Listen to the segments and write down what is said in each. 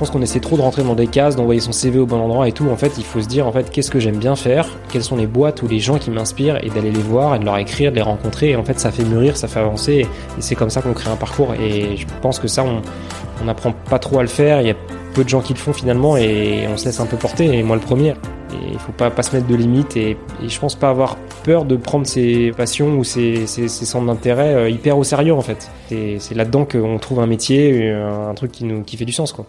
Pense qu'on essaie trop de rentrer dans des cases, d'envoyer son CV au bon endroit et tout. En fait, il faut se dire en fait qu'est-ce que j'aime bien faire, quelles sont les boîtes ou les gens qui m'inspirent? Et d'aller les voir et de leur écrire, de les rencontrer. Et en fait, ça fait mûrir, ça fait avancer et c'est comme ça qu'on crée un parcours. Et je pense que ça, on n'apprend pas trop à le faire. Il y a peu de gens qui le font finalement et on se laisse un peu porter. Et moi, le premier. Et il faut pas, pas se mettre de limites et, et je pense pas avoir peur de prendre ses passions ou ses, ses, centres d'intérêt euh, hyper au sérieux en fait. C'est là-dedans qu'on trouve un métier, un truc qui nous qui fait du sens quoi.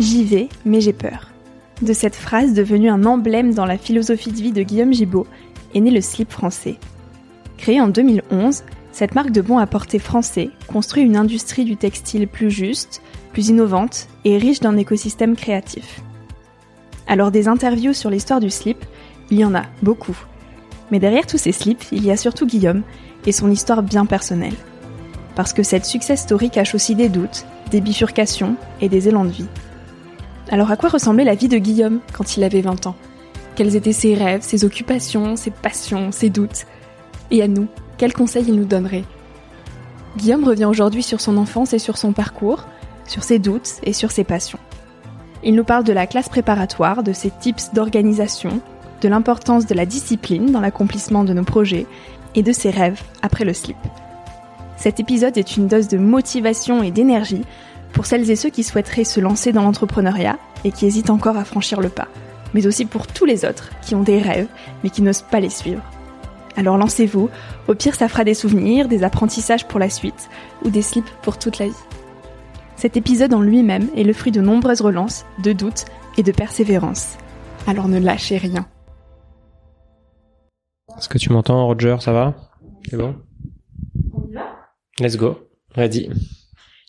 J'y vais, mais j'ai peur. De cette phrase devenue un emblème dans la philosophie de vie de Guillaume Gibaud est né le slip français. Créé en 2011, cette marque de bon à porter français construit une industrie du textile plus juste, plus innovante et riche d'un écosystème créatif. Alors des interviews sur l'histoire du slip, il y en a beaucoup. Mais derrière tous ces slips, il y a surtout Guillaume et son histoire bien personnelle. Parce que cette success story cache aussi des doutes, des bifurcations et des élans de vie. Alors à quoi ressemblait la vie de Guillaume quand il avait 20 ans? Quels étaient ses rêves, ses occupations, ses passions, ses doutes? Et à nous, quels conseils il nous donnerait? Guillaume revient aujourd'hui sur son enfance et sur son parcours, sur ses doutes et sur ses passions. Il nous parle de la classe préparatoire, de ses tips d'organisation, de l'importance de la discipline dans l'accomplissement de nos projets et de ses rêves après le slip. Cet épisode est une dose de motivation et d'énergie pour celles et ceux qui souhaiteraient se lancer dans l'entrepreneuriat et qui hésitent encore à franchir le pas, mais aussi pour tous les autres qui ont des rêves mais qui n'osent pas les suivre. Alors lancez-vous, au pire ça fera des souvenirs, des apprentissages pour la suite ou des slips pour toute la vie. Cet épisode en lui-même est le fruit de nombreuses relances, de doutes et de persévérance. Alors ne lâchez rien. Est-ce que tu m'entends, Roger? Ça va? C'est bon? On y va? Let's go. Ready.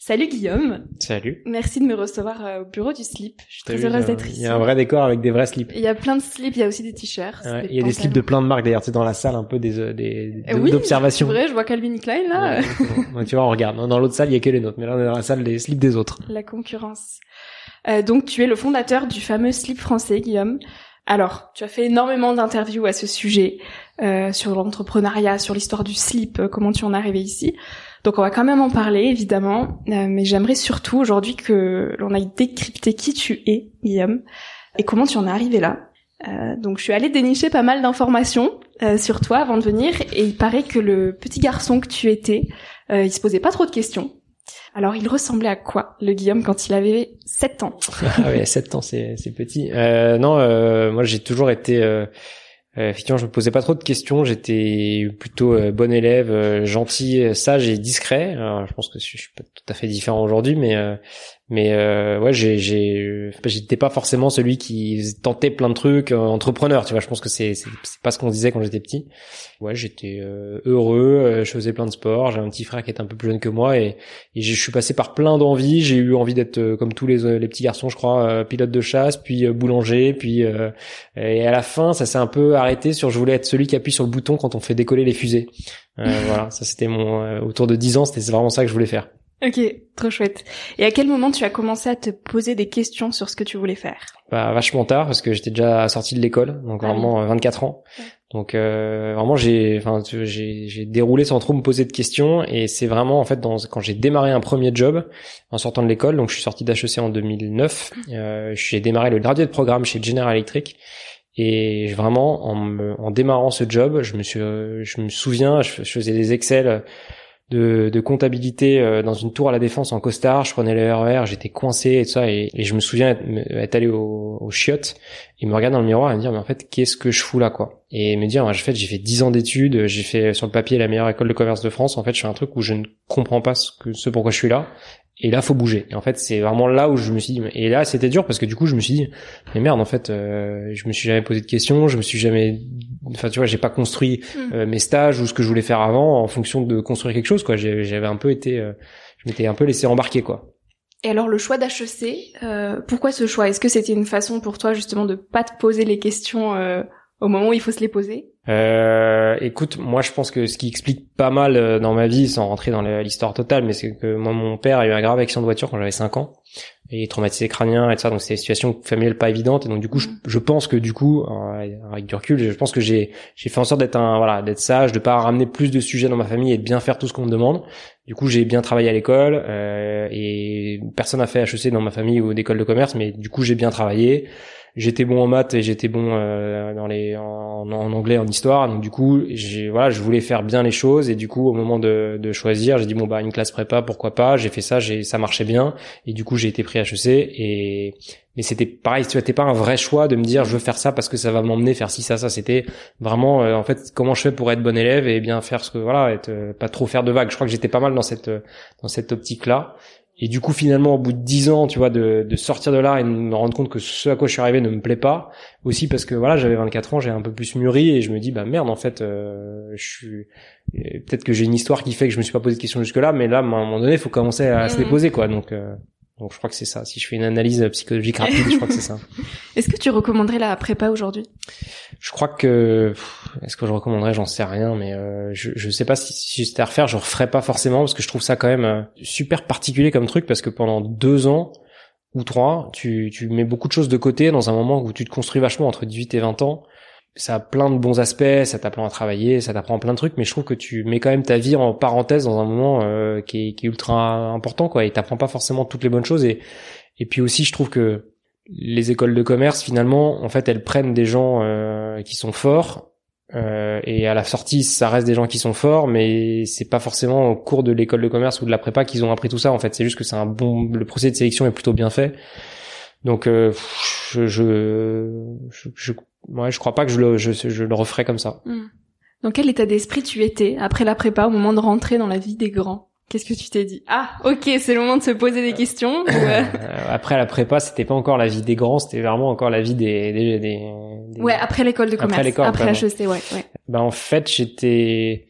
Salut Guillaume. Salut. Merci de me recevoir euh, au bureau du slip. Je suis très heureuse d'être ici. Il y a un vrai décor avec des vrais slips. Il y a plein de slips, il y a aussi des t-shirts. Ouais, il y a des slips de plein de marques d'ailleurs, c'est dans la salle un peu des euh, des Eh oui, d'observation. C'est vrai, je vois Calvin Klein là. Ouais, tu vois, on regarde. Dans l'autre salle, il y a que les nôtres, mais là on est dans la salle des slips des autres. La concurrence. Euh, donc tu es le fondateur du fameux slip français, Guillaume. Alors, tu as fait énormément d'interviews à ce sujet, euh, sur l'entrepreneuriat, sur l'histoire du slip, comment tu en es arrivé ici. Donc on va quand même en parler, évidemment, euh, mais j'aimerais surtout aujourd'hui que l'on aille décrypter qui tu es, Guillaume, et comment tu en es arrivé là. Euh, donc je suis allée dénicher pas mal d'informations euh, sur toi avant de venir et il paraît que le petit garçon que tu étais, euh, il se posait pas trop de questions. Alors il ressemblait à quoi le Guillaume quand il avait 7 ans? Ah oui, 7 ans c'est petit. Euh, non, moi j'ai toujours été euh, effectivement, je me posais pas trop de questions. J'étais plutôt euh, bon élève, euh, gentil, sage et discret. Je pense que je suis pas tout à fait différent aujourd'hui, mais mais euh, ouais, j'ai, j'ai, j'étais pas forcément celui qui tentait plein de trucs, euh, entrepreneur, tu vois. Je pense que c'est, c'est, pas ce qu'on disait quand j'étais petit. Ouais, j'étais euh, heureux, euh, je faisais plein de sports. J'ai un petit frère qui est un peu plus jeune que moi et, et je suis passé par plein d'envies. J'ai eu envie d'être comme tous les, les petits garçons, je crois, pilote de chasse, puis boulanger, puis et à la fin, ça s'est un peu arrêté sur je voulais être celui qui appuie sur le bouton quand on fait décoller les fusées. voilà, ça c'était mon autour de 10 ans, c'était vraiment ça que je voulais faire. Ok, trop chouette. Et à quel moment tu as commencé à te poser des questions sur ce que tu voulais faire? Bah, Vachement tard, parce que j'étais déjà sorti de l'école, donc ah vraiment 24 ans. Donc euh, vraiment j'ai, enfin j'ai, j'ai déroulé sans trop me poser de questions, et c'est vraiment en fait dans, quand j'ai démarré un premier job en sortant de l'école, donc je suis sorti d'HEC en 2009, euh, j'ai démarré le gradué de programme chez General Electric. Et vraiment, en, en démarrant ce job, je me suis, je me souviens, je faisais des Excel de, de, comptabilité euh, dans une tour à la défense en costard. Je prenais le RER, e j'étais coincé et tout ça. Et, je me souviens être, allé au, au chiottes et me regarder dans le miroir et me dire mais en fait qu'est-ce que je fous là quoi? Et me dire en fait j'ai fait 10 ans d'études, j'ai fait sur le papier la meilleure école de commerce de France. En fait je fais un truc où je ne comprends pas ce que ce pourquoi je suis là et là faut bouger et en fait c'est vraiment là où je me suis dit et là c'était dur parce que du coup je me suis dit mais merde en fait euh, je me suis jamais posé de questions je me suis jamais enfin tu vois j'ai pas construit mm. euh, mes stages ou ce que je voulais faire avant en fonction de construire quelque chose quoi. J'avais un peu été euh, je m'étais un peu laissé embarquer quoi. Et alors le choix d'HEC euh, pourquoi ce choix? Est-ce que c'était une façon pour toi justement de pas te poser les questions au moment où il faut se les poser? Euh, écoute, moi je pense que ce qui explique pas mal euh, dans ma vie, sans rentrer dans l'histoire totale, mais c'est que moi mon père a eu un grave accident de voiture quand j'avais 5 ans, et traumatisé crânien et tout ça, donc c'était une situation familiale pas évidente, et donc du coup je, pense que du coup, avec du recul, je pense que j'ai j'ai fait en sorte d'être un voilà d'être sage, de pas ramener plus de sujets dans ma famille et de bien faire tout ce qu'on me demande. Du coup j'ai bien travaillé à l'école euh, et personne n'a fait HEC dans ma famille ou d'école de commerce, mais du coup j'ai bien travaillé j'étais bon en maths et j'étais bon euh, dans les en, anglais en histoire. Donc du coup j'ai voilà je voulais faire bien les choses. Et du coup au moment de, de choisir j'ai dit bon bah une classe prépa pourquoi pas? J'ai fait ça j'ai ça marchait bien. Et du coup j'ai été pris HEC et mais c'était pareil vois pas un vrai choix de me dire je veux faire ça parce que ça va m'emmener faire ci ça ça. C'était vraiment euh, en fait comment je fais pour être bon élève et bien faire ce que voilà être euh, pas trop faire de vagues. Je crois que j'étais pas mal dans cette dans cette optique là et du coup, finalement, au bout de dix ans, tu vois, de, de, sortir de là et de me rendre compte que ce à quoi je suis arrivé ne me plaît pas, aussi parce que voilà, j'avais 24 ans, j'ai un peu plus mûri et je me dis bah merde, en fait, euh, je suis peut-être que j'ai une histoire qui fait que je me suis pas posé de questions jusque là, mais là, à un moment donné, il faut commencer à se les mmh. poser, quoi. Donc euh, donc je crois que c'est ça. Si je fais une analyse psychologique rapide, je crois que c'est ça. Est-ce que tu recommanderais la prépa aujourd'hui? Je crois que est-ce que je recommanderais? J'en sais rien, mais euh, je je sais pas si, si c'était à refaire, je referais pas forcément parce que je trouve ça quand même euh, super particulier comme truc parce que pendant deux ans ou trois, tu tu mets beaucoup de choses de côté dans un moment où tu te construis vachement entre 18 et 20 ans ça a plein de bons aspects, ça t'apprend à travailler, ça t'apprend plein de trucs, mais je trouve que tu mets quand même ta vie en parenthèse dans un moment euh, qui, est, qui, est, ultra important, quoi, et t'apprends pas forcément toutes les bonnes choses. Et, et puis aussi, je trouve que les écoles de commerce, finalement, en fait, elles prennent des gens euh, qui sont forts, euh, et à la sortie, ça reste des gens qui sont forts, mais c'est pas forcément au cours de l'école de commerce ou de la prépa qu'ils ont appris tout ça. En fait, c'est juste que c'est un bon, le procédé de sélection est plutôt bien fait. Donc, je, je, je ouais, je crois pas que je le, je, je le referais comme ça. Hmm. Dans quel état d'esprit tu étais après la prépa au moment de rentrer dans la vie des grands? Qu'est-ce que tu t'es dit? Ah, ok, c'est le moment de se poser des questions. Euh, après la prépa, c'était pas encore la vie des grands, c'était vraiment encore la vie des, des, des, ouais après l'école de commerce, après, après HEC, ouais, ouais. Ben en fait, j'étais,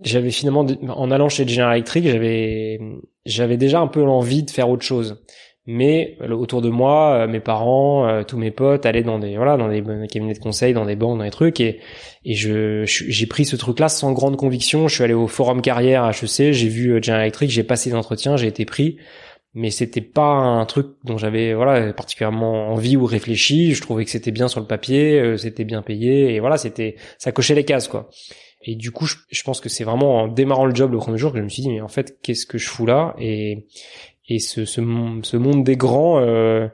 j'avais finalement en allant chez General Electric, j'avais, j'avais déjà un peu l'envie de faire autre chose mais euh, autour de moi, euh, mes parents, euh, tous mes potes allaient dans des voilà dans des cabinets de conseil, dans des banques, dans des trucs et et je j'ai pris ce truc-là sans grande conviction. Je suis allé au forum carrière HEC, j'ai vu General Electric, j'ai passé l'entretien, j'ai été pris, mais c'était pas un truc dont j'avais voilà particulièrement envie ou réfléchi. Je trouvais que c'était bien sur le papier, c'était bien payé et voilà c'était ça cochait les cases quoi. Et du coup, je pense que c'est vraiment en démarrant le job le premier jour que je me suis dit mais en fait qu'est-ce que je fous là? Et et ce, ce, ce monde des grands, euh,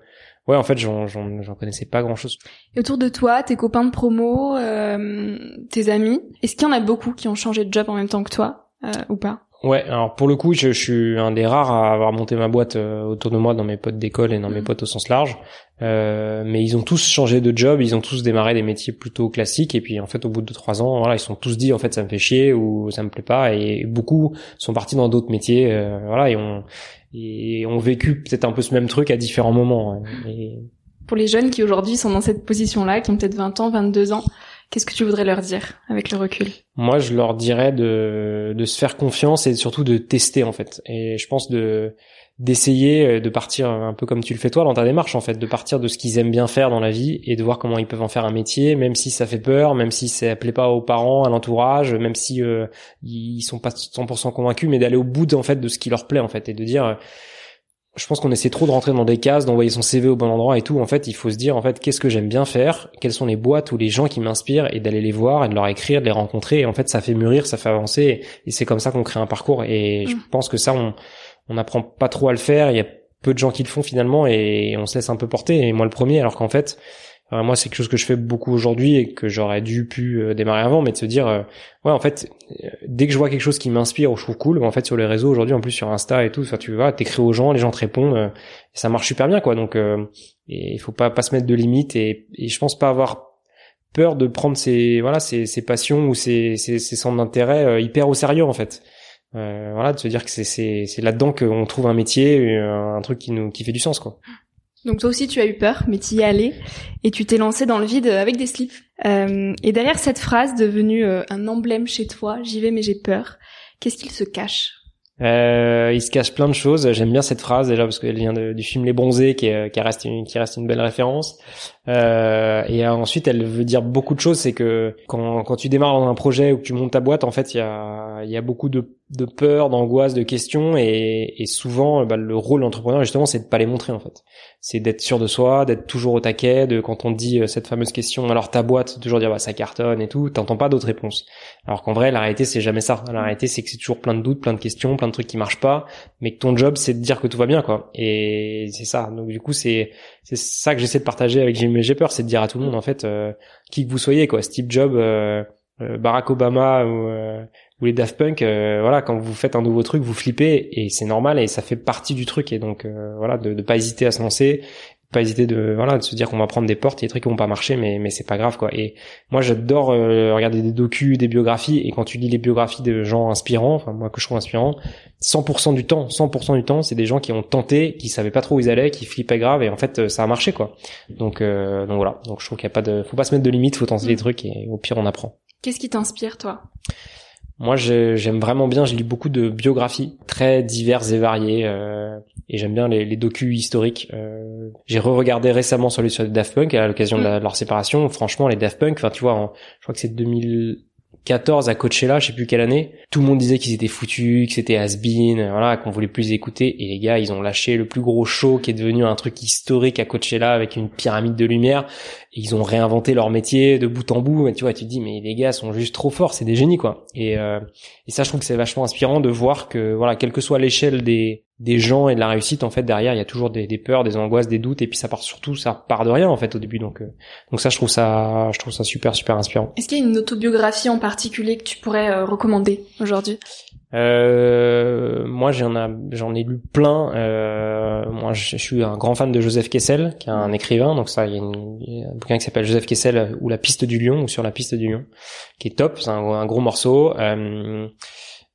ouais, en fait, j'en, j'en, j'en connaissais pas grand chose. Et autour de toi, tes copains de promo, euh, tes amis, est-ce qu'il y en a beaucoup qui ont changé de job en même temps que toi, euh, ou pas? Ouais, alors pour le coup, je, je, suis un des rares à avoir monté ma boîte euh, autour de moi dans mes potes d'école et dans mes mm. potes au sens large. Euh, mais ils ont tous changé de job, ils ont tous démarré des métiers plutôt classiques et puis en fait au bout de trois ans, voilà, ils sont tous dit en fait ça me fait chier ou ça me plaît pas et beaucoup sont partis dans d'autres métiers, euh, voilà, et ont et ont vécu peut-être un peu ce même truc à différents moments. Et... Pour les jeunes qui aujourd'hui sont dans cette position-là, qui ont peut-être 20 ans, 22 ans, Qu'est-ce que tu voudrais leur dire avec le recul? Moi, je leur dirais de, de se faire confiance et surtout de tester en fait. Et je pense de d'essayer euh, de partir un peu comme tu le fais toi dans ta démarche en fait, de partir de ce qu'ils aiment bien faire dans la vie et de voir comment ils peuvent en faire un métier, même si ça fait peur, même si ça plaît pas aux parents, à l'entourage, même si euh, ils sont pas 100% convaincus, mais d'aller au bout en fait de ce qui leur plaît en fait et de dire je pense qu'on essaie trop de rentrer dans des cases, d'envoyer son CV au bon endroit et tout. En fait, il faut se dire, en fait, qu'est-ce que j'aime bien faire, quelles sont les boîtes ou les gens qui m'inspirent et d'aller les voir et de leur écrire, de les rencontrer. Et en fait, ça fait mûrir, ça fait avancer et c'est comme ça qu'on crée un parcours. Et je mm. pense que ça, on, on n'apprend pas trop à le faire. Il y a peu de gens qui le font finalement et on se laisse un peu porter. Et moi, le premier, alors qu'en fait, moi, c'est quelque chose que je fais beaucoup aujourd'hui et que j'aurais dû pu euh, démarrer avant, mais de se dire, euh, ouais, en fait, euh, dès que je vois quelque chose qui m'inspire ou je trouve cool, en fait, sur les réseaux aujourd'hui, en plus sur Insta et tout, enfin, tu vois, t'écris aux gens, les gens te répondent, et ça marche super bien, quoi. Donc, et il faut pas pas se mettre de limites et, et je pense pas avoir peur de prendre ses voilà ses, ses passions ou ses, ses, ses centres d'intérêt hyper au sérieux, en fait. Voilà, de se dire que c'est c'est c'est là-dedans qu'on trouve un métier, un truc qui nous qui fait du sens, quoi. Donc toi aussi tu as eu peur, mais tu y es allé et tu t'es lancé dans le vide avec des slips. Euh, et derrière cette phrase devenue euh, un emblème chez toi, j'y vais mais j'ai peur, qu'est-ce qu'il se cache? Euh, il se cache plein de choses. J'aime bien cette phrase déjà parce qu'elle vient du film Les Bronzés, qui, qui reste une, qui reste une belle référence. Euh, et ensuite, elle veut dire beaucoup de choses. C'est que quand, quand tu démarres dans un projet ou que tu montes ta boîte, en fait, il y a, il y a beaucoup de de peur, d'angoisse, de questions et, et souvent bah, le rôle d'entrepreneur justement c'est de pas les montrer en fait. C'est d'être sûr de soi, d'être toujours au taquet, de quand on dit euh, cette fameuse question alors ta boîte toujours dire bah ça cartonne et tout, t'entends pas d'autres réponses. Alors qu'en vrai la réalité c'est jamais ça. La réalité c'est que c'est toujours plein de doutes, plein de questions, plein de trucs qui marchent pas, mais que ton job c'est de dire que tout va bien quoi. Et c'est ça. Donc du coup c'est c'est ça que j'essaie de partager avec Jimmy J'ai peur, c'est de dire à tout le monde en fait euh, qui que vous soyez quoi, Steve Jobs, euh, Barack Obama ou ou les Daft Punk, euh, voilà, quand vous faites un nouveau truc, vous flippez et c'est normal et ça fait partie du truc et donc euh, voilà, de, de pas hésiter à se lancer, pas hésiter de voilà, de se dire qu'on va prendre des portes, et des trucs qui vont pas marcher, mais mais c'est pas grave quoi. Et moi j'adore euh, regarder des docus, des biographies et quand tu lis les biographies de gens inspirants, enfin moi que je trouve inspirants, 100% du temps, 100% du temps, c'est des gens qui ont tenté, qui savaient pas trop où ils allaient, qui flippaient grave et en fait ça a marché quoi. Donc donc voilà, donc je trouve qu'il y a pas de, faut pas se mettre de limites, faut tenter des mm. trucs et au pire on apprend. Qu'est-ce qui t'inspire toi? Moi, j'aime vraiment bien. J'ai lu beaucoup de biographies très diverses et variées, euh, et j'aime bien les, les docus historiques. Euh, j'ai re-regardé récemment celui sur les Daft Punk à l'occasion de, mm. leur séparation. Franchement, les Daft Punk, enfin, tu vois, je crois que c'est 2000, 14 à Coachella, je sais plus quelle année, tout le monde disait qu'ils étaient foutus, que c'était has-been, voilà, qu'on voulait plus écouter. Et les gars, ils ont lâché le plus gros show qui est devenu un truc historique à Coachella avec une pyramide de lumière. Et ils ont réinventé leur métier de bout en bout. Et tu vois, tu te dis, mais les gars sont juste trop forts, c'est des génies, quoi. Et, euh, et ça, je trouve que c'est vachement inspirant de voir que, voilà, quelle que soit l'échelle des, des gens et de la réussite en fait derrière il y a toujours des, des, peurs des angoisses des doutes et puis ça part surtout ça part de rien en fait au début donc euh, donc ça je trouve ça je trouve ça super super inspirant. Est-ce qu'il y a une autobiographie en particulier que tu pourrais euh, recommander aujourd'hui? Euh, moi j'en ai j'en ai lu plein euh, moi je, suis un grand fan de Joseph Kessel qui est un écrivain donc ça il y a, une, un bouquin qui s'appelle Joseph Kessel ou la piste du lion ou sur la piste du lion qui est top c'est un, un, gros morceau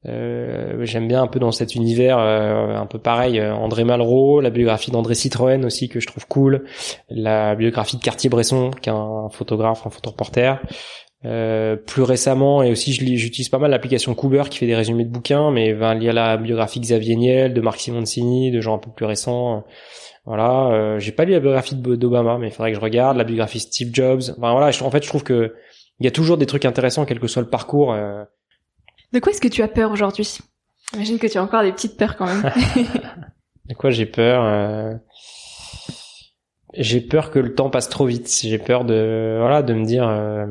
euh, euh, j'aime bien un peu dans cet univers euh, un peu pareil euh, André Malraux, la biographie d'André Citroën aussi que je trouve cool, la biographie de Cartier-Bresson qui est un photographe, un photoreporter. Euh, plus récemment et aussi j'utilise pas mal l'application Cooper qui fait des résumés de bouquins mais il y a la biographie Xavier Niel de Marc Simoncini de gens un peu plus récents voilà j'ai pas lu la biographie d'Obama mais il faudrait que je regarde la biographie Steve Jobs enfin voilà en fait je trouve que il y a toujours des trucs intéressants quel que soit le parcours de quoi est-ce que tu as peur aujourd'hui? J'imagine que tu as encore des petites peurs quand même. de quoi j'ai peur euh, J'ai peur que le temps passe trop vite. J'ai peur de voilà de me dire. Euh,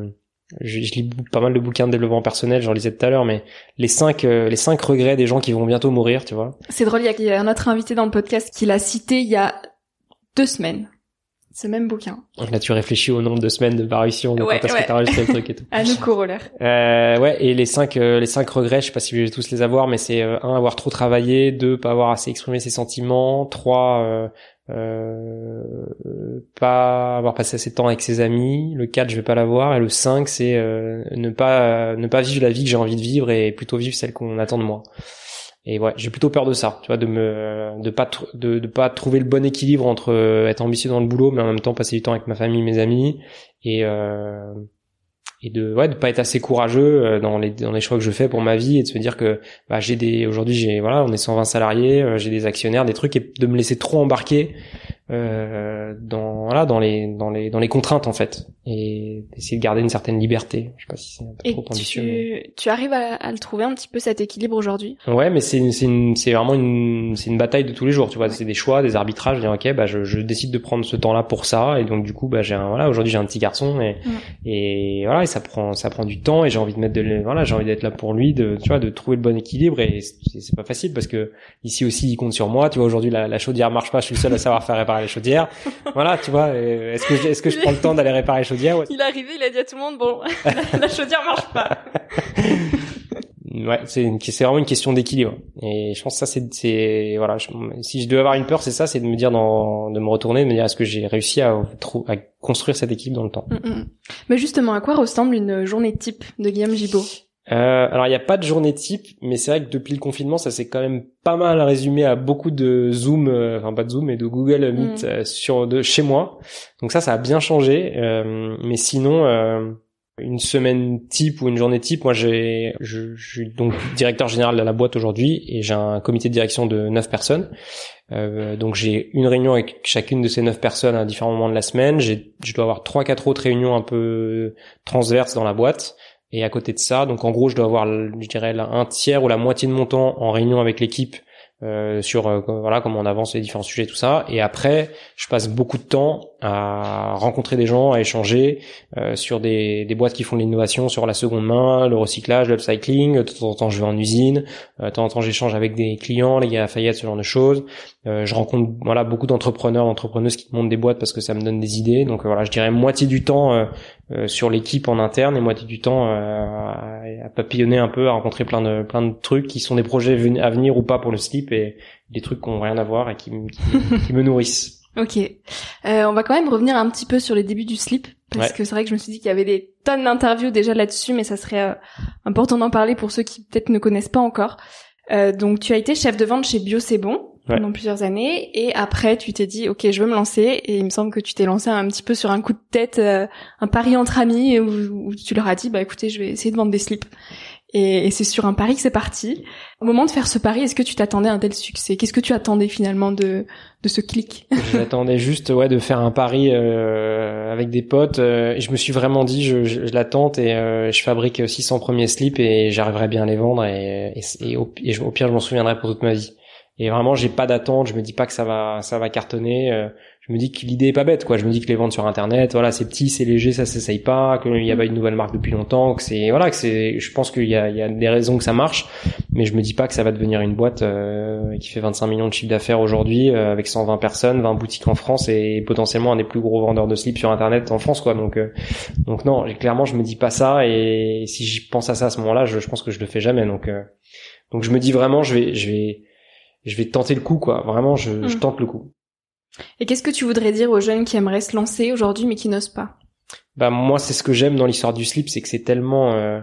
je, lis pas mal de bouquins de développement personnel, j'en lisais tout à l'heure, mais les cinq euh, les cinq regrets des gens qui vont bientôt mourir, tu vois. C'est drôle, il y, a un autre invité dans le podcast qui l'a cité il y a deux semaines. Ce même bouquin. Là, tu réfléchis au nombre de semaines de parution, de Ouais, quand est-ce ouais. que t'as enregistré le truc et tout. À nous corollaire. Euh, ouais, et les cinq, euh, les cinq regrets, je sais pas si je vais tous les avoir, mais c'est euh, un, avoir trop travaillé, deux, pas avoir assez exprimé ses sentiments, trois, euh, euh, pas avoir passé assez de temps avec ses amis, le quatre, je vais pas l'avoir, et le cinq, c'est euh, ne pas, ne pas vivre la vie que j'ai envie de vivre et plutôt vivre celle qu'on attend de moi. Et ouais, j'ai plutôt peur de ça, tu vois, de me, de pas, de, de pas trouver le bon équilibre entre euh, être ambitieux dans le boulot, mais en même temps passer du temps avec ma famille, mes amis, et euh, et de ouais de pas être assez courageux euh, dans les dans les choix que je fais pour ma vie et de se dire que bah j'ai des aujourd'hui j'ai voilà on est 120 salariés euh, j'ai des actionnaires des trucs et de me laisser trop embarquer euh, dans voilà dans les dans les dans les contraintes en fait et d'essayer de garder une certaine liberté je sais pas si c'est un peu Et trop ambitieux mais- tu, tu arrives à, à le trouver un petit peu cet équilibre aujourd'hui? Ouais, mais c'est c'est c'est vraiment une c'est une bataille de tous les jours, tu vois. C'est des choix, des arbitrages. Je dis ok, bah je, je décide de prendre ce temps-là pour ça, et donc du coup, bah j'ai un voilà aujourd'hui j'ai un petit garçon et et voilà et ça prend ça prend du temps et j'ai envie de mettre de voilà j'ai envie d'être là pour lui, de tu vois de trouver le bon équilibre et c'est c'est pas facile parce que ici aussi il compte sur moi. Tu vois aujourd'hui la, la chaudière marche pas, je suis le seul à savoir faire réparer les chaudières. voilà, tu vois. Est-ce que je- est-ce que je prends le temps d'aller réparer les chaudières Ouais, Il est arrivé, il a dit à tout le monde, bon, la, la chaudière marche pas. Ouais, c'est une- c'est vraiment une question d'équilibre. Et je pense que ça c'est c'est voilà, je- si je devais avoir une peur, c'est ça, c'est de me dire dans de me retourner, de me dire est-ce que j'ai réussi à construire cet équilibre dans le temps? Mm, mm. Mais justement, à quoi ressemble une journée type de Guillaume Gibaud Euh, alors il n'y a pas de journée type, mais c'est vrai que depuis le confinement, ça s'est quand même pas mal résumé à beaucoup de Zoom, euh, enfin pas de Zoom, mais de Google Meet Mm. euh, sur de chez moi. Donc ça, ça a bien changé. Euh, mais sinon, euh, une semaine type ou une journée type, moi j'ai, je, je suis donc directeur général de la boîte aujourd'hui et j'ai un comité de direction de neuf personnes. Euh, donc j'ai une réunion avec chacune de ces neuf personnes à différents moments de la semaine. J'ai, je dois avoir trois quatre autres réunions un peu transverses dans la boîte. Et à côté de ça, donc en gros, je dois avoir, je dirais, un tiers ou la moitié de mon temps en réunion avec l'équipe euh, sur euh, voilà comment on avance les différents sujets, tout ça. Et après, je passe beaucoup de temps à rencontrer des gens, à échanger euh, sur des, des boîtes qui font de l'innovation, sur la seconde main, le recyclage, l'upcycling. De temps en temps, je vais en usine. Euh, de temps en temps, j'échange avec des clients, les gars à Fayette, ce genre de choses. Euh, je rencontre voilà beaucoup d'entrepreneurs, d'entrepreneuses qui montent des boîtes parce que ça me donne des idées. Donc euh, voilà, je dirais moitié du temps euh, sur l'équipe en interne et moitié du temps à, à papillonner un peu, à rencontrer plein de plein de trucs qui sont des projets à venir ou pas pour le slip et des trucs qui ont rien à voir et qui, qui me nourrissent. Ok. Euh, on va quand même revenir un petit peu sur les débuts du slip, parce Ouais. que c'est vrai que je me suis dit qu'il y avait des tonnes d'interviews déjà là-dessus, mais ça serait euh, important d'en parler pour ceux qui peut-être ne connaissent pas encore. Euh, donc tu as été chef de vente chez Bio C'est Bon Ouais. pendant plusieurs années, et après tu t'es dit ok je veux me lancer, et il me semble que tu t'es lancé un petit peu sur un coup de tête, euh, un pari entre amis, où, où tu leur as dit bah écoutez je vais essayer de vendre des slips. Et, et c'est sur un pari que c'est parti. Au moment de faire ce pari, est-ce que tu t'attendais à un tel succès? Qu'est-ce que tu attendais finalement de, de ce clic? J'attendais juste ouais de faire un pari euh, avec des potes euh, et je me suis vraiment dit je, je, je la tente et euh, je fabrique 600 premiers slips et j'arriverai bien à les vendre et, et, au pire je m'en souviendrai pour toute ma vie. Et vraiment j'ai pas d'attente, je me dis pas que ça va ça va cartonner. euh, je me dis que l'idée est pas bête quoi. Je me dis que les ventes sur internet, voilà c'est petit, c'est léger, ça s'essaye pas, qu'il y a pas une nouvelle marque depuis longtemps, que c'est voilà que c'est. Je pense qu'il y a il y a des raisons que ça marche, mais je me dis pas que ça va devenir une boîte euh, qui fait 25 millions de chiffre d'affaires aujourd'hui euh, avec 120 personnes, 20 boutiques en France et potentiellement un des plus gros vendeurs de slips sur internet en France quoi. Donc euh, donc non, clairement je me dis pas ça et si j'y pense à ça à ce moment-là, je, je pense que je le fais jamais. Donc euh, donc je me dis vraiment je vais je vais je vais tenter le coup quoi. Vraiment je, je Mm. tente le coup. Et qu'est-ce que tu voudrais dire aux jeunes qui aimeraient se lancer aujourd'hui mais qui n'osent pas? Bah moi c'est ce que j'aime dans l'histoire du slip, c'est que c'est tellement euh,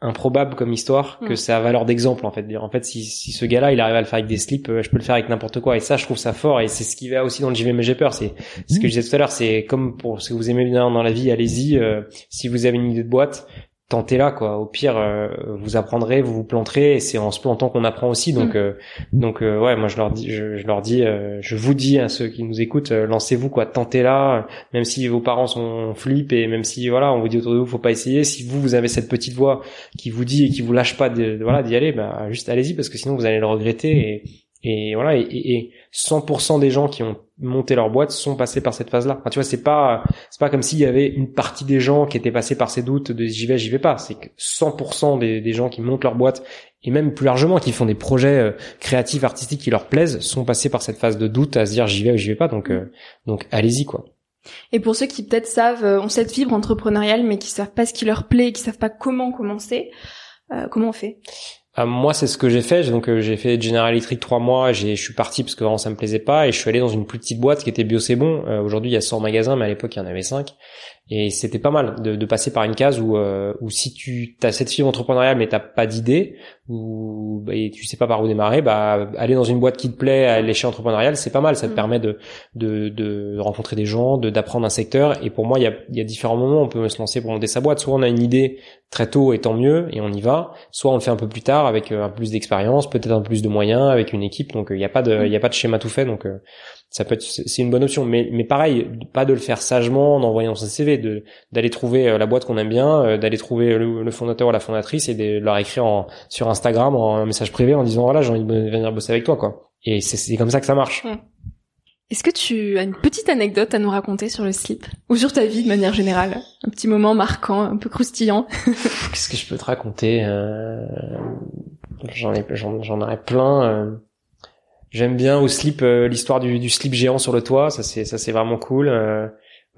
improbable comme histoire que Mm. ça a valeur d'exemple en fait. En fait si, si ce gars-là il arrive à le faire avec des slips, euh, je peux le faire avec n'importe quoi et ça je trouve ça fort et c'est ce qui va aussi dans le JV mais j'ai peur. C'est ce que je disais tout à l'heure, c'est comme pour ce que vous aimez bien dans la vie, allez-y. euh, si vous avez une idée de boîte, tentez-la quoi. Au pire euh, vous apprendrez, vous vous planterez et c'est en se plantant qu'on apprend aussi. Donc Mm. euh, donc euh, ouais moi je leur dis je, je leur dis euh, je vous dis à ceux qui nous écoutent euh, lancez-vous quoi tentez-la même si vos parents sont flippes et même si voilà on vous dit autour de vous faut pas essayer si vous vous avez cette petite voix qui vous dit et qui vous lâche pas de, de- voilà d'y aller bah juste allez-y parce que sinon vous allez le regretter et et voilà et 100% des gens qui ont monté leur boîte sont passés par cette phase-là. Enfin, tu vois, c'est pas c'est pas comme s'il y avait une partie des gens qui étaient passés par ces doutes de j'y vais, j'y vais pas. C'est que 100% des, gens qui montent leur boîte et même plus largement qui font des projets euh, créatifs, artistiques qui leur plaisent sont passés par cette phase de doute à se dire j'y vais ou j'y vais pas. Donc euh, donc allez-y quoi. Et pour ceux qui peut-être savent, ont cette fibre entrepreneuriale, mais qui savent pas ce qui leur plaît, qui savent pas comment commencer, comment on fait? Moi, c'est ce que j'ai fait. Donc, euh, j'ai fait General Electric trois mois. Je suis parti parce que vraiment ça me plaisait pas et je suis allé dans une plus petite boîte qui était Bio C'est Bon. Euh, aujourd'hui, il y a 100 magasins, mais à l'époque, il y en avait 5. Et c'était pas mal de, de, passer par une case où, euh, où si tu as cette fibre entrepreneuriale mais t'as pas d'idée ou bah, et tu sais pas par où démarrer, bah aller dans une boîte qui te plaît à l'échelle entrepreneuriale, c'est pas mal. Ça te mm. permet de, de, de rencontrer des gens, de d'apprendre un secteur. Et pour moi, il y a, il y a différents moments. On peut se lancer pour monter sa boîte. Soit on a une idée très tôt et tant mieux et on y va. Soit on le fait un peu plus tard avec euh, un peu plus d'expérience, peut-être un peu plus de moyens, avec une équipe. Donc il n'y a pas de, il y a pas de schéma tout fait. Donc ça peut être c'est une bonne option. Mais mais pareil pas de le faire sagement en envoyant son CV de d'aller trouver euh, la boîte qu'on aime bien euh, d'aller trouver le, fondateur ou la fondatrice et de leur écrire en, sur Instagram en un message privé en disant voilà j'ai envie de venir bosser avec toi quoi. Et c'est comme ça que ça marche. Est-ce que tu as une petite anecdote à nous raconter sur le slip? Ou sur ta vie de manière générale? Un petit moment marquant, un peu croustillant? Qu'est-ce que je peux te raconter euh... J'en ai, j'en aurais plein. J'aime bien au slip euh, l'histoire du, slip géant sur le toit, ça c'est ça c'est vraiment cool.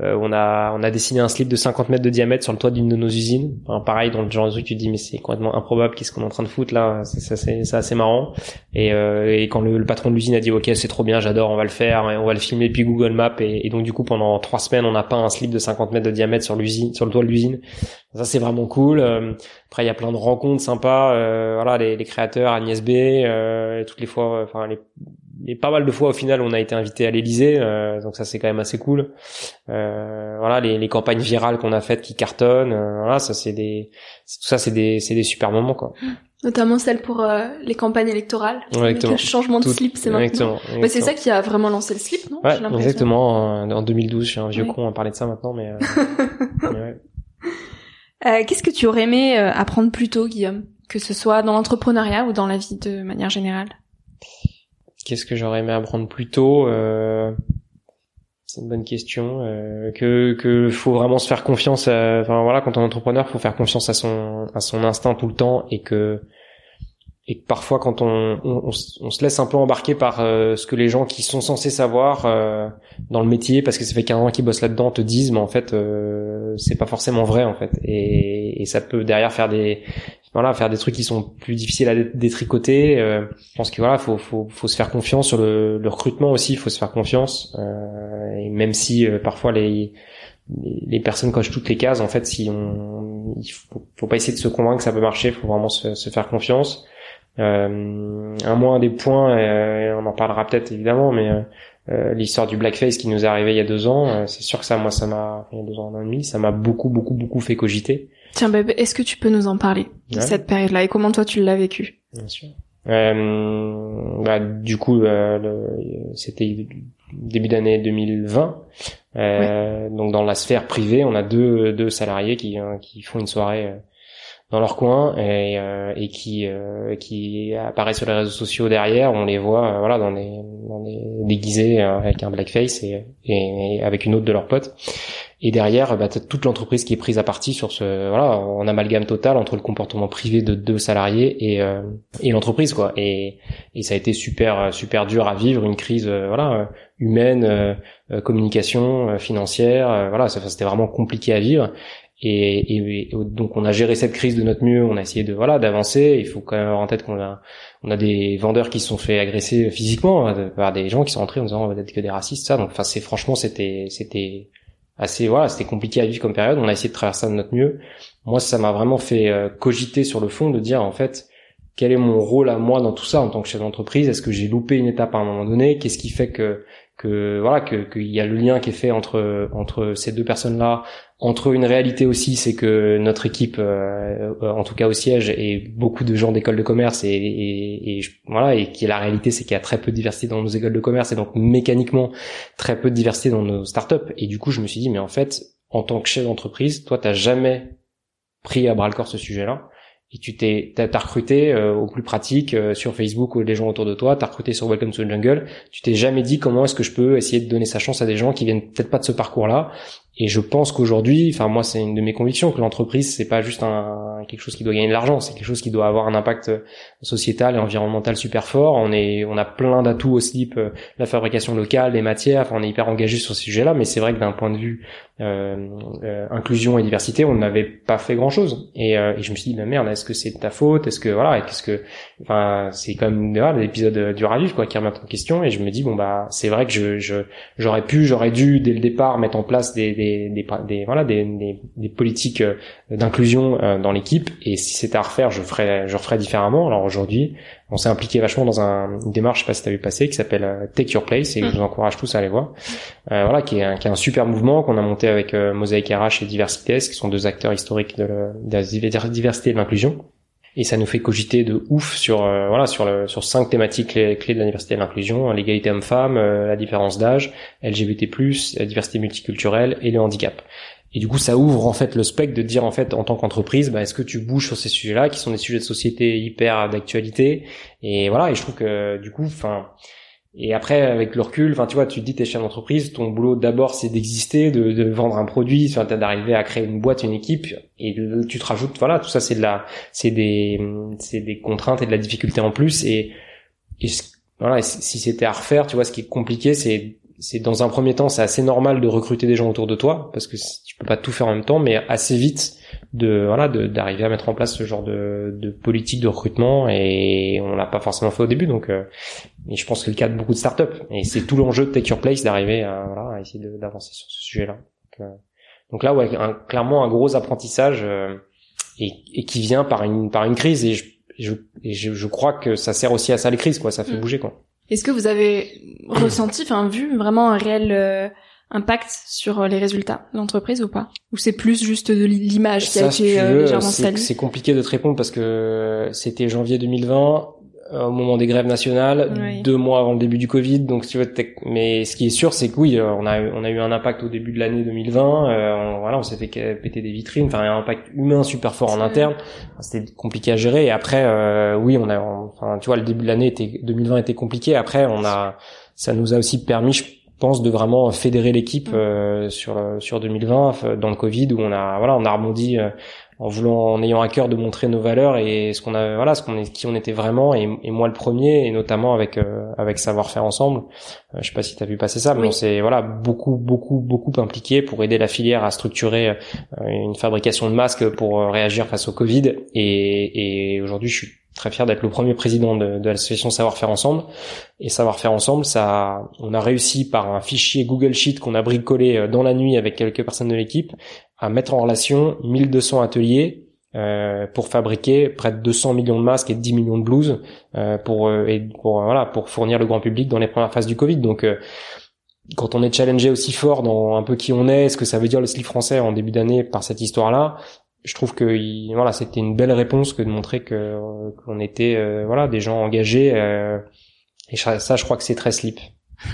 Euh, euh, on a on a dessiné un slip de 50 mètres de diamètre sur le toit d'une de nos usines. Pareil dans le genre de truc tu te dis mais c'est complètement improbable qu'est-ce qu'on est en train de foutre là? C'est c'est assez marrant. Et, euh, et quand le, patron de l'usine a dit ok c'est trop bien j'adore on va le faire on va le filmer puis Google Maps et, donc du coup pendant trois semaines on a peint un slip de 50 mètres de diamètre sur l'usine sur le toit de l'usine. Ça c'est vraiment cool. Euh, après il y a plein de rencontres sympas. voilà les, les créateurs Agnès B toutes les fois enfin et pas mal de fois au final on a été invité à l'Elysée euh, donc ça c'est quand même assez cool. Euh, voilà les, les, campagnes virales qu'on a faites qui cartonnent euh, voilà ça c'est des tout ça c'est des c'est des super moments quoi. Notamment celle pour euh, les campagnes électorales. Exactement. le changement de slip c'est maintenant. bah, c'est ça qui a vraiment lancé le slip non ouais, exactement. En 2012 je suis un vieux con à parler de ça maintenant mais, mais qu'est-ce que tu aurais aimé apprendre plus tôt Guillaume? Que ce soit dans l'entrepreneuriat ou dans la vie de manière générale? Qu'est-ce que j'aurais aimé apprendre plus tôt euh, C'est une bonne question. Euh, que que faut vraiment se faire confiance. enfin voilà, quand on est entrepreneur, faut faire confiance à son à son instinct tout le temps et que et que parfois quand on, on, se laisse un peu embarquer par euh, ce que les gens qui sont censés savoir euh, dans le métier parce que ça fait qu'un an qu'ils bossent là-dedans te disent mais en fait euh, c'est pas forcément vrai en fait et, et, ça peut derrière faire des voilà faire des trucs qui sont plus difficiles à détricoter je pense que voilà faut faut faut se faire confiance sur le, le recrutement aussi faut se faire confiance et même si parfois les les personnes cochent toutes les cases en fait si on il faut, faut pas essayer de se convaincre que ça peut marcher faut vraiment se, se faire confiance. Euh, un moins des points, euh, on en parlera peut-être évidemment, mais euh, l'histoire du blackface qui nous est arrivé il y a deux ans, c'est sûr que ça, moi, ça m'a, il y a deux ans, un an et demi, ça m'a beaucoup, beaucoup, beaucoup fait cogiter. Tiens, bébé, est-ce que tu peux nous en parler de cette période-là et comment toi tu l'as vécu? Bien sûr. Euh, bah, du coup, euh, c'était début d'année 2020. Euh, Donc dans la sphère privée, on a deux, deux salariés qui, qui font une soirée dans leur coin et, euh, et qui euh, qui apparaissent sur les réseaux sociaux derrière. On les voit euh, voilà dans des, dans des déguisés avec un blackface et, et, avec une autre de leurs potes. Et derrière bah, toute l'entreprise qui est prise à partie sur ce voilà en amalgame total entre le comportement privé de deux salariés et et l'entreprise quoi. Et et ça a été super super dur à vivre une crise voilà humaine communication financière voilà c'était vraiment compliqué à vivre et, et, donc on a géré cette crise de notre mieux, on a essayé de voilà d'avancer. Il faut quand même avoir en tête qu'on a on a des vendeurs qui se sont fait agresser physiquement hein, par des gens qui sont entrés en disant on va être que des racistes ça. Donc enfin c'est franchement c'était c'était assez voilà c'était compliqué à vivre comme période. On a essayé de traverser ça de notre mieux. Moi ça m'a vraiment fait euh, cogiter sur le fond de dire en fait quel est mon rôle à moi dans tout ça en tant que chef d'entreprise? Est-ce que j'ai loupé une étape à un moment donné? Qu'est-ce qui fait que que voilà que qu'il y a le lien qui est fait entre entre ces deux personnes là entre une réalité aussi c'est que notre équipe euh, en tout cas au siège est beaucoup de gens d'écoles de commerce et, et, et voilà et qui la réalité c'est qu'il y a très peu de diversité dans nos écoles de commerce et donc mécaniquement très peu de diversité dans nos startups et du coup je me suis dit mais en fait en tant que chef d'entreprise toi t'as jamais pris à bras le corps ce sujet là et tu t'es t'as, recruté euh, au plus pratique euh, sur Facebook ou les gens autour de toi, t'as recruté sur Welcome to the Jungle, tu t'es jamais dit comment est-ce que je peux essayer de donner sa chance à des gens qui viennent peut-être pas de ce parcours-là Et je pense qu'aujourd'hui, enfin moi c'est une de mes convictions que l'entreprise c'est pas juste un quelque chose qui doit gagner de l'argent, c'est quelque chose qui doit avoir un impact sociétal et environnemental super fort. On est on a plein d'atouts au slip, la fabrication locale, les matières, enfin on est hyper engagé sur ce sujet-là, mais c'est vrai que d'un point de vue euh, euh, inclusion et diversité, on n'avait pas fait grand chose. Et, euh, et je me suis dit, bah merde, est-ce que c'est de ta faute? Est-ce que voilà, qu'est-ce que, enfin, c'est comme voilà, l'épisode du Raviv quoi qui remet en question. Et je me dis bon bah c'est vrai que je, je j'aurais pu, j'aurais dû dès le départ mettre en place des des, des, des voilà des, des, des politiques d'inclusion dans l'équipe. Et si c'était à refaire, je ferais je referais différemment. Alors aujourd'hui, on s'est impliqué vachement dans un, une démarche, je sais pas si t'as vu passer, qui s'appelle euh, Take Your Place, et je vous encourage tous à aller voir. Euh, voilà, qui est, un, qui est un super mouvement qu'on a monté avec euh, Mosaic RH et Diversités, qui sont deux acteurs historiques de, la diversité et de l'inclusion. Et ça nous fait cogiter de ouf sur euh, voilà sur le, sur cinq thématiques clés, clés de la diversité et de l'inclusion l'égalité homme-femme, la différence d'âge, LGBT+, la diversité multiculturelle et le handicap. Et du coup, ça ouvre en fait le spectre de dire en fait en tant qu'entreprise, bah, est-ce que tu bouges sur ces sujets-là qui sont des sujets de société hyper d'actualité? Et voilà, et je trouve que du coup, enfin, et après avec le recul, enfin tu vois, tu te dis t'es chef d'entreprise, ton boulot d'abord c'est d'exister, de, de, vendre un produit, enfin d'arriver à créer une boîte, une équipe, et tu te rajoutes, voilà, tout ça c'est de la, c'est des, c'est des contraintes et de la difficulté en plus, et, et voilà, si c'était à refaire, tu vois, ce qui est compliqué, c'est c'est dans un premier temps, c'est assez normal de recruter des gens autour de toi parce que tu peux pas tout faire en même temps, mais assez vite de voilà d'arriver à mettre en place ce genre de, de politique de recrutement et on l'a pas forcément fait au début donc euh, et je pense que le cas de beaucoup de startups et c'est tout l'enjeu de Take Your Place d'arriver à, voilà, à essayer d'avancer sur ce sujet-là. Donc, euh, donc, là ouais un, clairement un gros apprentissage euh, et, et, qui vient par une par une crise et je, je, je, je crois que ça sert aussi à ça les crises quoi, ça fait mm. bouger quoi. Est-ce que vous avez ressenti, enfin vu vraiment un réel euh, impact sur euh, les résultats de l'entreprise ou pas? Ou c'est plus juste de l'image qui a été euh, légèrement salie? C'est compliqué de te répondre parce que c'était janvier 2020 euh, au moment des grèves nationales, deux mois avant le début du Covid. Donc, si tu veux, mais ce qui est sûr, c'est que oui, euh, on a on a eu un impact au début de l'année 2020. Euh, on, voilà, on s'est fait péter des vitrines. Enfin, un impact humain super fort en interne. C'était compliqué à gérer. Et après, euh, oui, on a, enfin, tu vois, le début de l'année était 2020 était compliqué. Après, on a, ça nous a aussi permis, je pense, de vraiment fédérer l'équipe mm. sur sur 2020 dans le Covid où on a, voilà, on a rebondi en voulant, en ayant à cœur de montrer nos valeurs et ce qu'on a, voilà, ce qu'on est, qui on était vraiment et, et, moi le premier et notamment avec euh, avec savoir faire ensemble. Euh, je sais pas si tu as vu passer ça, mais on s'est voilà beaucoup beaucoup beaucoup impliqué pour aider la filière à structurer euh, une fabrication de masques pour réagir face au Covid et, et aujourd'hui je suis très fier d'être le premier président de, de l'association Savoir Faire Ensemble. Et Savoir Faire Ensemble, ça, on a réussi par un fichier Google Sheet qu'on a bricolé dans la nuit avec quelques personnes de l'équipe à mettre en relation 1200 ateliers euh, pour fabriquer près de 200 millions de masques et 10 millions de blouses euh, pour euh, et pour voilà pour fournir le grand public dans les premières phases du Covid. Donc quand on est challengé aussi fort dans un peu qui on est, ce que ça veut dire le slip français en début d'année par cette histoire-là, je trouve que voilà c'était une belle réponse que de montrer que qu'on était voilà des gens engagés et ça je crois que c'est très slip.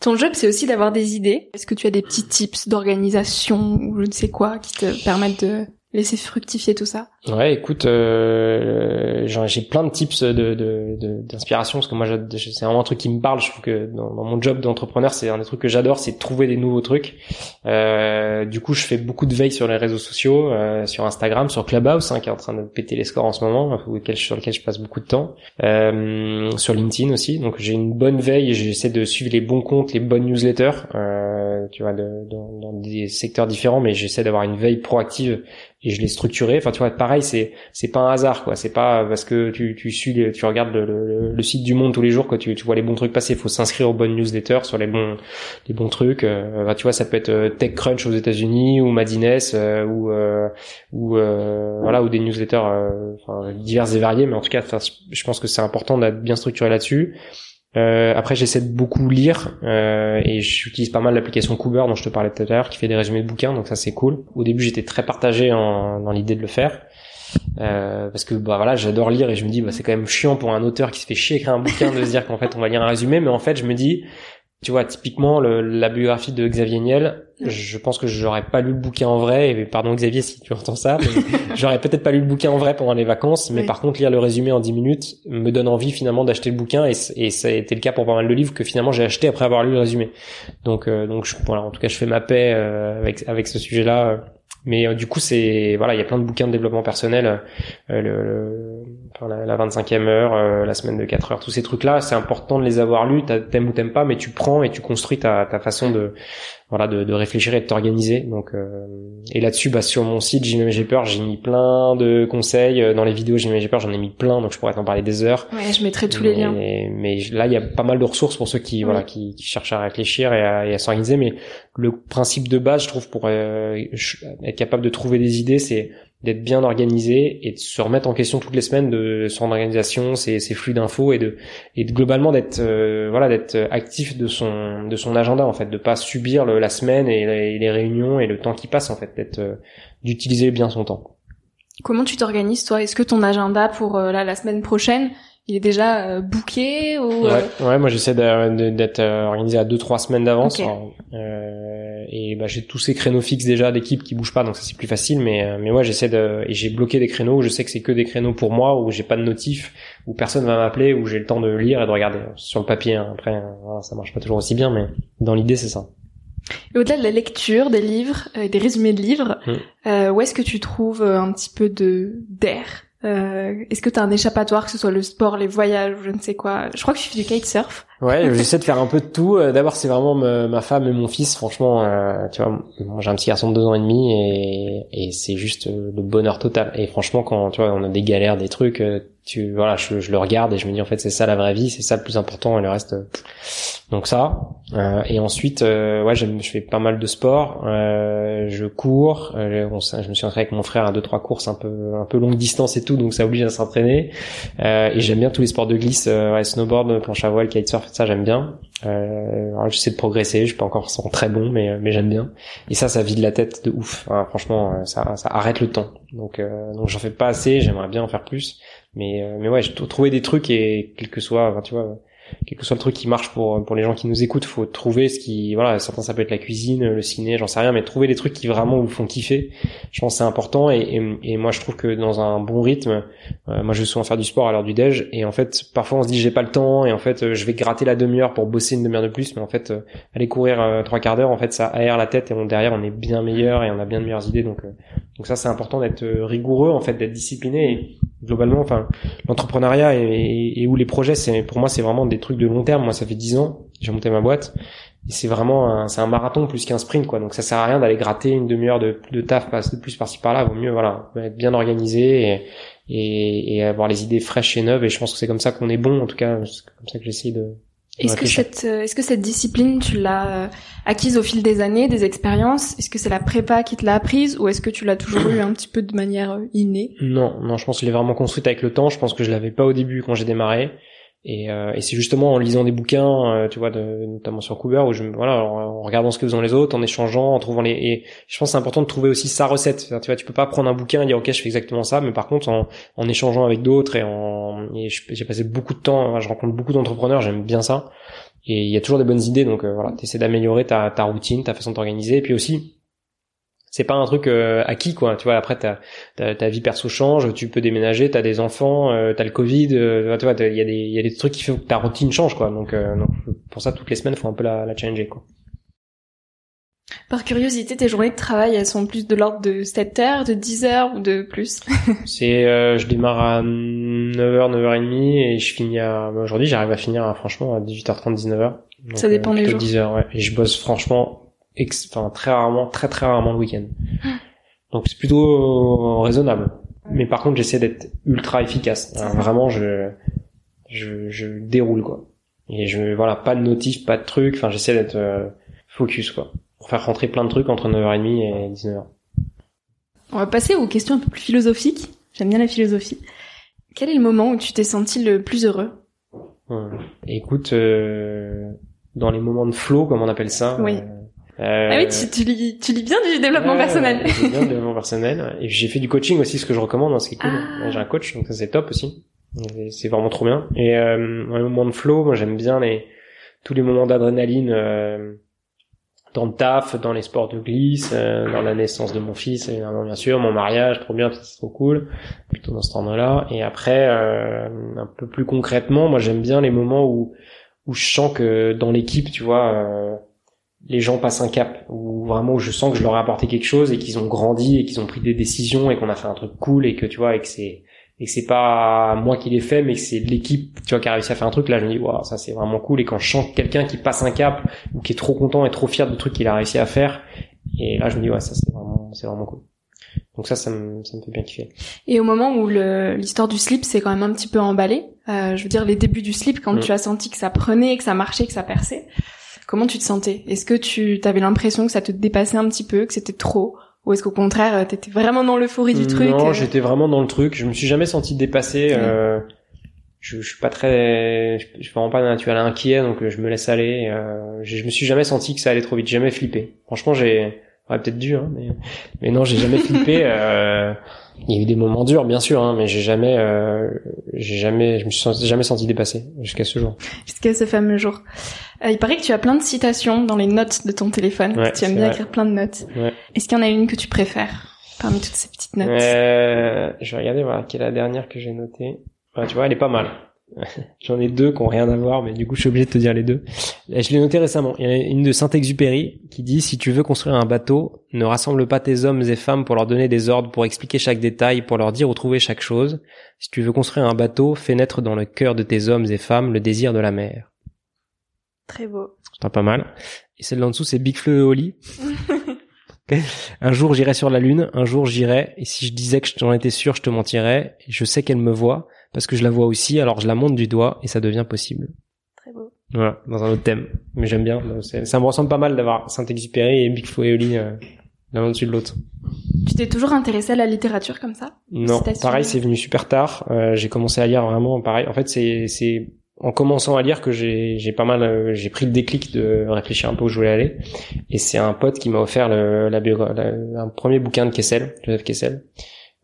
Ton job, c'est aussi d'avoir des idées. Est-ce que tu as des petits tips d'organisation ou je ne sais quoi qui te permettent de laisser fructifier tout ça Ouais, écoute, euh, j'ai plein de tips de d'inspiration parce que moi, c'est vraiment un truc qui me parle. Je trouve que dans, mon job d'entrepreneur, c'est un des trucs que j'adore, c'est de trouver des nouveaux trucs. Euh, du coup, je fais beaucoup de veille sur les réseaux sociaux, euh, sur Instagram, sur Clubhouse, hein, qui est en train de péter les scores en ce moment, sur lequel je passe beaucoup de temps. Euh, sur LinkedIn aussi. Donc, j'ai une bonne veille j'essaie de suivre les bons comptes, les bonnes newsletters. Euh, tu vois, de, dans, dans des secteurs différents, mais j'essaie d'avoir une veille proactive et je l'ai structuré. Enfin, tu vois, pareil, c'est c'est pas un hasard, quoi. C'est pas parce que tu tu suis, tu regardes le, le, site du Monde tous les jours, que tu tu vois les bons trucs passer. Il faut s'inscrire aux bonnes newsletters sur les bons les bons trucs. Euh, tu vois, ça peut être euh, TechCrunch aux États-Unis ou Madines euh, ou euh, ou voilà ou des newsletters enfin, diverses et variées. Mais en tout cas, je pense que c'est important d'être bien structuré là-dessus. Euh, après, j'essaie de beaucoup lire euh, et j'utilise pas mal l'application Cooper dont je te parlais tout à l'heure, qui fait des résumés de bouquins, donc ça c'est cool. Au début, j'étais très partagé en, dans l'idée de le faire. Euh, parce que bah voilà j'adore lire et je me dis bah c'est quand même chiant pour un auteur qui se fait chier écrire un bouquin de se dire qu'en fait on va lire un résumé mais en fait je me dis tu vois, typiquement le, la biographie de Xavier Niel, je pense que j'aurais pas lu le bouquin en vrai. Et pardon Xavier si tu entends ça, mais j'aurais peut-être pas lu le bouquin en vrai pendant les vacances. Mais par contre, lire le résumé en 10 minutes me donne envie finalement d'acheter le bouquin. Et, et ça a été le cas pour pas mal de livres que finalement j'ai acheté après avoir lu le résumé. Donc, euh, donc je, voilà, en tout cas, je fais ma paix euh, avec avec ce sujet-là. Mais euh, du coup, c'est voilà, il y a plein de bouquins de développement personnel, euh, le, enfin, la, la, 25e heure, euh, la semaine de 4 heures, tous ces trucs-là, c'est important de les avoir lus. T'aimes ou t'aimes pas, mais tu prends et tu construis ta, ta façon de voilà de, de réfléchir et de t'organiser. Donc et là-dessus, bah sur mon site J'ai j'ai peur, j'ai mis plein de conseils dans les vidéos J'ai j'ai peur, j'en ai mis plein, donc je pourrais t'en parler des heures. Ouais, je mettrai tous les liens. Mais là, il y a pas mal de ressources pour ceux qui voilà qui, qui, cherchent à réfléchir et à, à s'organiser. Mais le principe de base, je trouve, pour être capable de trouver des idées, c'est d'être bien organisé et de se remettre en question toutes les semaines de son organisation, ses, flux d'infos et de et de globalement d'être euh, voilà d'être actif de son de son agenda en fait, de pas subir le, la semaine et les, réunions et le temps qui passe en fait, d'être euh, d'utiliser bien son temps. Comment tu t'organises toi? Est-ce que ton agenda pour euh, la semaine prochaine il est déjà euh, booké ou ouais, ouais moi j'essaie d'être organisé à deux trois semaines d'avance et bah, j'ai tous ces créneaux fixes déjà d'équipe qui bougent pas donc ça c'est plus facile mais euh, mais ouais j'essaie de et j'ai bloqué des créneaux où je sais que c'est que des créneaux pour moi où j'ai pas de notif où personne va m'appeler où j'ai le temps de lire et de regarder. Sur le papier hein. après euh, ça marche pas toujours aussi bien mais dans l'idée c'est ça. Et au-delà de la lecture des livres et des résumés de livres mmh. où est-ce que tu trouves un petit peu de d'air? euh, Est-ce que tu un échappatoire, que ce soit le sport, les voyages, ou je ne sais quoi? Je crois que tu fais du kitesurf. Ouais, j'essaie de faire un peu de tout. Euh, d'abord, c'est vraiment ma femme et mon fils. Franchement, euh, tu vois, j'ai un petit garçon de deux ans et demi et, et c'est juste euh, le bonheur total. Et franchement, quand tu vois, on a des galères, des trucs, tu voilà, je, je, le regarde et je me dis en fait c'est ça la vraie vie, c'est ça le plus important et le reste. Donc ça. Euh, et ensuite, euh, ouais, je fais pas mal de sport. Euh, je cours. je me suis entraîné avec mon frère à deux trois courses un peu un peu longue distance et tout, donc ça oblige à s'entraîner. et j'aime bien tous les sports de glisse, ouais, snowboard, planche à voile, kitesurf, ça j'aime bien. j'essaie de progresser. Je suis pas encore très bon, mais mais j'aime bien. Et ça, ça vide la tête de ouf. franchement, ça ça arrête le temps. Donc donc j'en fais pas assez. J'aimerais bien en faire plus. Mais euh, mais ouais, je trouver des trucs et quel que soit, tu vois, quel que soit le truc qui marche pour pour les gens qui nous écoutent, faut trouver ce qui voilà, certains ça peut être la cuisine, le ciné, j'en sais rien, mais trouver des trucs qui vraiment vous font kiffer. Je pense c'est important et, et, moi je trouve que dans un bon rythme, euh, moi je vais souvent faire du sport à l'heure du déj et en fait parfois on se dit j'ai pas le temps et en fait euh, je vais gratter la demi-heure pour bosser une demi-heure de plus, mais en fait aller courir trois quarts d'heure en fait ça aère la tête et on, derrière on est bien meilleur et on a bien de meilleures idées donc donc ça c'est important d'être rigoureux en fait d'être discipliné et globalement, enfin, l'entrepreneuriat et, et, où les projets, c'est pour moi, c'est vraiment des trucs de long terme. Moi, ça fait 10 ans, j'ai monté ma boîte, et c'est vraiment, c'est un marathon plus qu'un sprint, quoi. Donc ça sert à rien d'aller gratter une demi-heure de, de taf, de plus par-ci par-là. Vaut mieux, voilà, être bien organisé et, et, et avoir les idées fraîches et neuves. Et je pense que c'est comme ça qu'on est bon. En tout cas, c'est comme ça que j'essaie de, est-ce que cette euh, est-ce que cette discipline tu l'as euh, acquise au fil des années, des expériences? Est-ce que c'est la prépa qui te l'a apprise ou est-ce que tu l'as toujours eu un petit peu de manière euh, innée? Non, non, je pense que je l'ai vraiment construite avec le temps. Je pense que je l'avais pas au début quand j'ai démarré. Et, euh, et c'est justement en lisant des bouquins, euh, tu vois, de, notamment sur Couber, où je, voilà, en, regardant ce que font les autres, en échangeant, en trouvant les. Et je pense que c'est important de trouver aussi sa recette. tu vois, tu peux pas prendre un bouquin et dire ok, je fais exactement ça, mais par contre, en, en échangeant avec d'autres et en, et j'ai passé beaucoup de temps, je rencontre beaucoup d'entrepreneurs, j'aime bien ça. Et il y a toujours des bonnes idées, donc euh, voilà, t'essaies d'améliorer ta, ta routine, ta façon de t'organiser, et puis aussi c'est pas un truc euh, acquis quoi tu vois après ta, ta, vie perso change tu peux déménager t'as des enfants euh, t'as le covid euh, tu vois il y a des il y a des trucs qui font que ta routine change quoi donc, euh, pour ça toutes les semaines faut un peu la, la changer quoi par curiosité, tes journées de travail, elles sont plus de l'ordre de 7 heures, de 10 heures ou de plus? C'est, euh, je démarre à 9h, 9h30 et je finis à, aujourd'hui j'arrive à finir à, franchement à 18h30, 19h. ça dépend des jours. 10 heures, ouais. Et je bosse franchement enfin très rarement, très très rarement le week-end. Donc c'est plutôt raisonnable. Mais par contre, j'essaie d'être ultra efficace. vraiment, je, je, je déroule quoi. Et je, voilà, pas de notif, pas de truc. Enfin, j'essaie d'être euh, focus quoi, pour faire rentrer plein de trucs entre 9h30 et 19h. On va passer aux questions un peu plus philosophiques. J'aime bien la philosophie. Quel est le moment où tu t'es senti le plus heureux? Écoute, euh, dans les moments de flow, comme on appelle ça. Oui. Euh, euh, ah oui, tu, tu, lis, tu lis bien du développement personnel. bien du développement personnel. Et j'ai fait du coaching aussi, ce que je recommande, hein, c'est cool. Ah. J'ai un coach, donc ça c'est top aussi. C'est vraiment trop bien. Et euh, dans les moments de flow, moi j'aime bien les tous les moments d'adrénaline euh, dans le taf, dans les sports de glisse, euh, dans la naissance de mon fils, évidemment bien sûr, mon mariage, trop bien, c'est trop cool, plutôt dans ce temps-là. Et après, euh, un peu plus concrètement, moi j'aime bien les moments où où je sens que dans l'équipe, tu vois, euh, les gens passent un cap, où vraiment je sens que je leur ai apporté quelque chose et qu'ils ont grandi et qu'ils ont pris des décisions et qu'on a fait un truc cool et que tu vois et que c'est et que c'est pas moi qui l'ai fait mais que c'est l'équipe tu vois qui a réussi à faire un truc. Là je me dis waouh ça c'est vraiment cool. Et quand je sens quelqu'un qui passe un cap ou qui est trop content et trop fier du truc qu'il a réussi à faire et là je me dis ouais ça c'est vraiment c'est vraiment cool. Donc ça ça me ça me fait bien kiffer. Et au moment où l'histoire du slip s'est quand même un petit peu emballé euh, je veux dire les débuts du slip quand mm. tu as senti que ça prenait que ça marchait que ça perçait comment tu te sentais? Est-ce que tu avais l'impression que ça te dépassait un petit peu que c'était trop? Ou est-ce qu'au contraire, euh, t'étais vraiment dans l'euphorie du truc Non, euh j'étais vraiment dans le truc. Je me suis jamais senti dépassé. Euh, je, je, suis pas très, je, suis vraiment pas naturel inquiet, donc je me laisse aller. Euh, je, me suis jamais senti que ça allait trop vite. J'ai jamais flippé. Franchement, j'ai, ouais, peut-être dû, hein, mais, mais non, j'ai jamais flippé. Il y a eu des moments durs, bien sûr, hein, mais j'ai jamais, euh, j'ai jamais, je me suis jamais senti dépassé jusqu'à ce jour. Jusqu'à ce fameux jour. Euh, il paraît que tu as plein de citations dans les notes de ton téléphone. tu aimes bien écrire plein de notes. Est-ce qu'il y en a une que tu préfères parmi toutes ces petites notes? Euh, Je vais regarder voilà quelle est la dernière que j'ai notée. tu vois, elle est pas mal. J'en ai deux qui ont rien à voir, mais du coup, je suis obligé de te dire les deux. Je l'ai noté récemment. Il y en a une de Saint-Exupéry qui dit si tu veux construire un bateau, ne rassemble pas tes hommes et femmes pour leur donner des ordres, pour expliquer chaque détail, pour leur dire où trouver chaque chose. Si tu veux construire un bateau, fais naître dans le cœur de tes hommes et femmes le désir de la mer. Très beau. C'est pas mal. Et celle là en dessous, c'est Big Fleu et Oli. un jour j'irai sur la lune, un jour j'irai, et si je disais que j'en étais sûr, je te mentirais. je sais qu'elle me voit, parce que je la vois aussi, alors je la monte du doigt, et ça devient possible. Très beau. Voilà, dans un autre thème. Mais j'aime bien. Ça me ressemble pas mal d'avoir Saint-Exupéry et Big Flo et Oli euh, l'un au-dessus de l'autre. Tu t'es toujours intéressé à la littérature comme ça? Non, pareil, c'est venu super tard. Euh, j'ai commencé à lire vraiment pareil. En fait, c'est en commençant à lire que j'ai pas mal euh, j'ai pris le déclic de réfléchir un peu où je voulais aller. Et c'est un pote qui m'a offert le, la, un premier bouquin de Kessel Joseph Kessel.